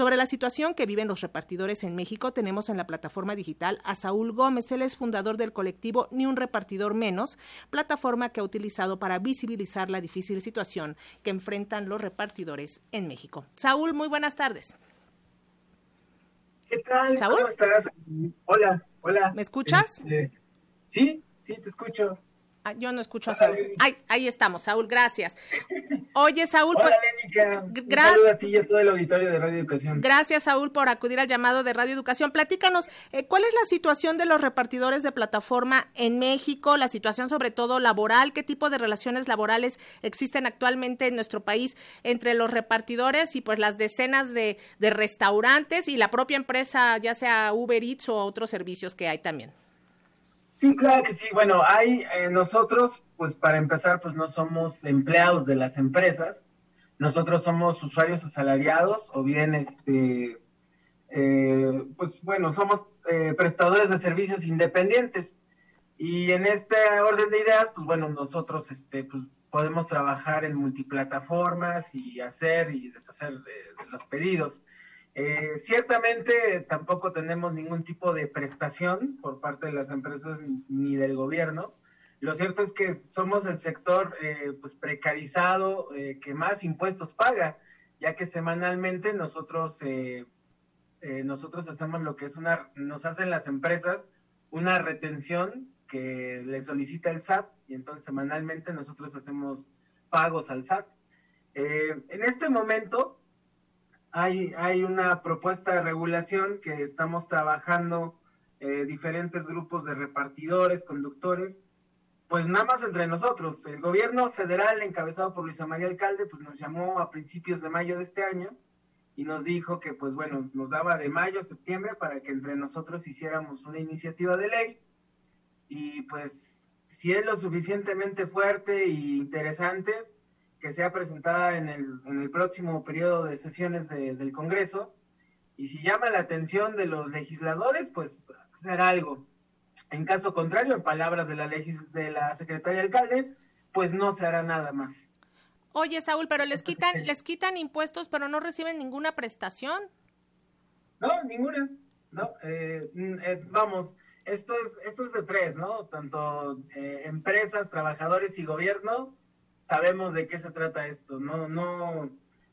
Sobre la situación que viven los repartidores en México, tenemos en la plataforma digital a Saúl Gómez, él es fundador del colectivo Ni un repartidor menos, plataforma que ha utilizado para visibilizar la difícil situación que enfrentan los repartidores en México. Saúl, muy buenas tardes. ¿Qué tal? ¿Cómo estás? Hola, hola. ¿Me escuchas? Este, sí, sí, te escucho. Ah, yo no escucho a Saúl. Ay, ahí estamos, Saúl, gracias. Oye, Saúl. Hola, pues, a ti y a todo el auditorio de Radio Educación. Gracias, Saúl, por acudir al llamado de Radio Educación. Platícanos, eh, ¿cuál es la situación de los repartidores de plataforma en México? La situación sobre todo laboral, ¿qué tipo de relaciones laborales existen actualmente en nuestro país entre los repartidores y pues las decenas de, de restaurantes y la propia empresa, ya sea Uber Eats o otros servicios que hay también? Sí, claro que sí. Bueno, hay eh, nosotros, pues para empezar, pues no somos empleados de las empresas. Nosotros somos usuarios asalariados o bien, este, eh, pues bueno, somos eh, prestadores de servicios independientes. Y en este orden de ideas, pues bueno, nosotros, este, pues, podemos trabajar en multiplataformas y hacer y deshacer de los pedidos. Eh, ciertamente tampoco tenemos ningún tipo de prestación por parte de las empresas ni del gobierno. Lo cierto es que somos el sector eh, pues precarizado eh, que más impuestos paga, ya que semanalmente nosotros nosotros hacemos lo que es una nos hacen las empresas una retención que le solicita el SAT y entonces semanalmente nosotros hacemos pagos al SAT. en este momento hay, hay una propuesta de regulación que estamos trabajando eh, diferentes grupos de repartidores, conductores, pues nada más entre nosotros. El gobierno federal, encabezado por Luisa María Alcalde, pues nos llamó a principios de mayo de este año y nos dijo que, pues bueno, nos daba de mayo a septiembre para que entre nosotros hiciéramos una iniciativa de ley. Y pues, si es lo suficientemente fuerte e interesante, que sea presentada en el, en el próximo periodo de sesiones del Congreso. Y si llama la atención de los legisladores, pues será algo. En caso contrario, en palabras de la, de la secretaria alcalde, pues no se hará nada más. Oye, Saúl, pero les quitan, les quitan impuestos, pero no reciben ninguna prestación. No, ninguna. No, eh, mm, eh, vamos, esto es, esto es de tres, ¿no? Tanto eh, empresas, trabajadores y gobierno sabemos de qué se trata esto. No, no,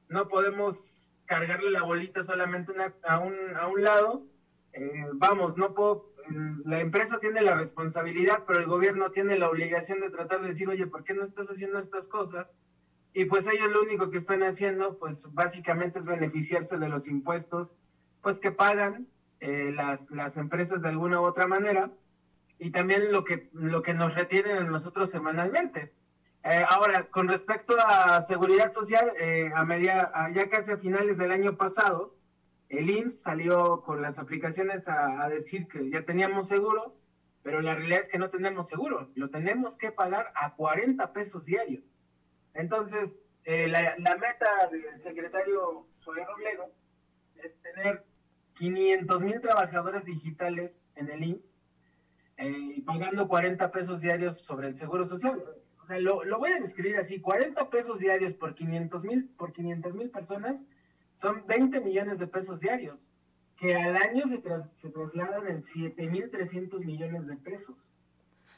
no podemos cargarle la bolita solamente a, un, a un lado. Eh, vamos, no puedo, la empresa tiene la responsabilidad, pero el gobierno tiene la obligación de tratar de decir, oye, ¿por qué no estás haciendo estas cosas? Y pues ellos lo único que están haciendo, pues básicamente es beneficiarse de los impuestos, pues que pagan eh, las, las empresas de alguna u otra manera, y también lo que, lo que nos retienen a nosotros semanalmente. Eh, ahora, con respecto a seguridad social, eh, a media, ya casi a finales del año pasado, el IMSS salió con las aplicaciones a, decir que ya teníamos seguro, pero la realidad es que no tenemos seguro, lo tenemos que pagar a 40 pesos diarios. Entonces, eh, la, meta del secretario Soler Robledo es tener 500 mil trabajadores digitales en el IMSS, pagando 40 pesos diarios sobre el seguro social o sea, lo, voy a describir así, 40 pesos diarios por 500 mil por 500 mil personas son 20 millones de pesos diarios, que al año se, se trasladan en 7.300 millones de pesos.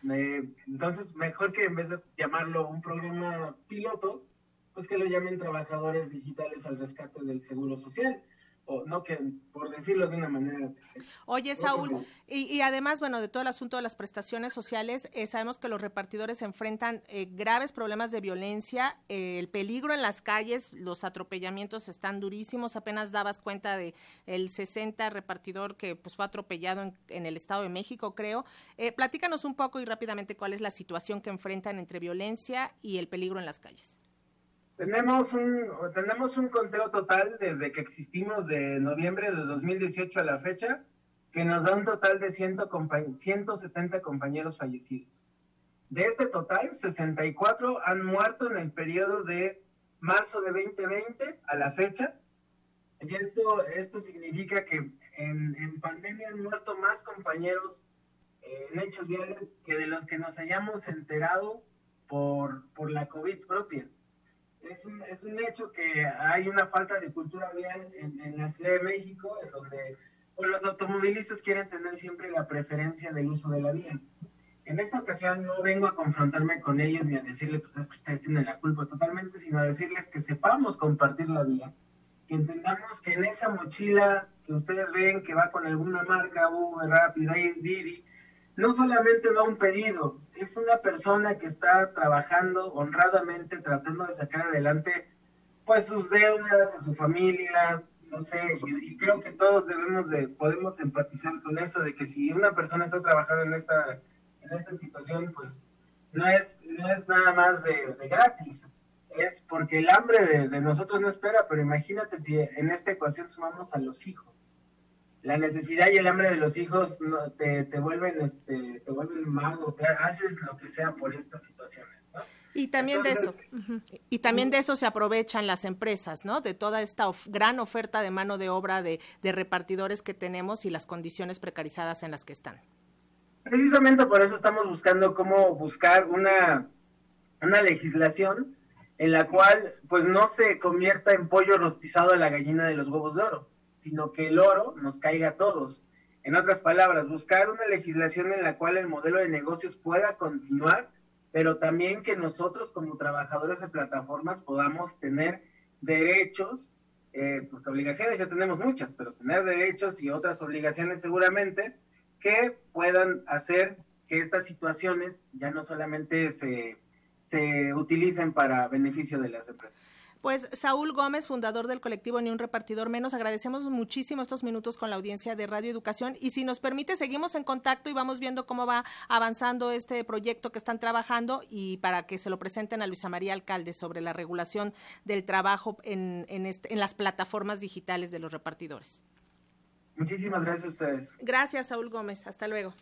entonces, mejor que en vez de llamarlo un programa piloto, pues que lo llamen trabajadores digitales al rescate del seguro social no que por decirlo de una manera. Oye, Saúl, y, además, bueno, de todo el asunto de las prestaciones sociales, eh, sabemos que los repartidores enfrentan eh, graves problemas de violencia, eh, el peligro en las calles, los atropellamientos están durísimos. Apenas dabas cuenta de el 60 repartidor que pues fue atropellado en, en el Estado de México, creo. platícanos un poco y rápidamente cuál es la situación que enfrentan entre violencia y el peligro en las calles. Tenemos un, tenemos un conteo total desde que existimos de noviembre de 2018 a la fecha, que nos da un total de 170 compañeros fallecidos. De este total, 64 han muerto en el periodo de marzo de 2020 a la fecha. Y esto, esto significa que en, en pandemia han muerto más compañeros en hechos viales que de los que nos hayamos enterado por, por la COVID propia. Es un, es un hecho que hay una falta de cultura vial en, en la Ciudad de México, en donde pues, los automovilistas quieren tener siempre la preferencia del uso de la vía. En esta ocasión no vengo a confrontarme con ellos ni a decirles, pues es que ustedes tienen la culpa totalmente, sino a decirles que sepamos compartir la vía, que entendamos que en esa mochila que ustedes ven que va con alguna marca, Uber, Rapid, Didi, no solamente va un pedido, es una persona que está trabajando honradamente, tratando de sacar adelante pues sus deudas, a su familia, no sé, y, creo que todos debemos de, podemos empatizar con eso, de que si una persona está trabajando en esta, en esta situación, pues no es, no es nada más de, gratis, es porque el hambre de, de, nosotros no espera, pero imagínate si en esta ecuación sumamos a los hijos. La necesidad y el hambre de los hijos no, te, te, vuelven, este, te vuelven mago, haces lo que sea por estas situaciones. Y también de eso, y también de eso se aprovechan las empresas, ¿no? De toda esta gran oferta de mano de obra de, de, repartidores que tenemos y las condiciones precarizadas en las que están. Precisamente por eso estamos buscando cómo buscar una, una legislación en la cual pues no se convierta en pollo rostizado a la gallina de los huevos de oro, sino que el oro nos caiga a todos. En otras palabras, buscar una legislación en la cual el modelo de negocios pueda continuar pero también que nosotros como trabajadores de plataformas podamos tener derechos, eh, porque obligaciones ya tenemos muchas, pero tener derechos y otras obligaciones seguramente que puedan hacer que estas situaciones ya no solamente se, se utilicen para beneficio de las empresas. Pues Saúl Gómez, fundador del colectivo Ni un repartidor menos, agradecemos muchísimo estos minutos con la audiencia de Radio Educación y si nos permite seguimos en contacto y vamos viendo cómo va avanzando este proyecto que están trabajando y para que se lo presenten a Luisa María Alcalde sobre la regulación del trabajo en, en, este, en las plataformas digitales de los repartidores. Muchísimas gracias a ustedes. Gracias, Saúl Gómez. Hasta luego.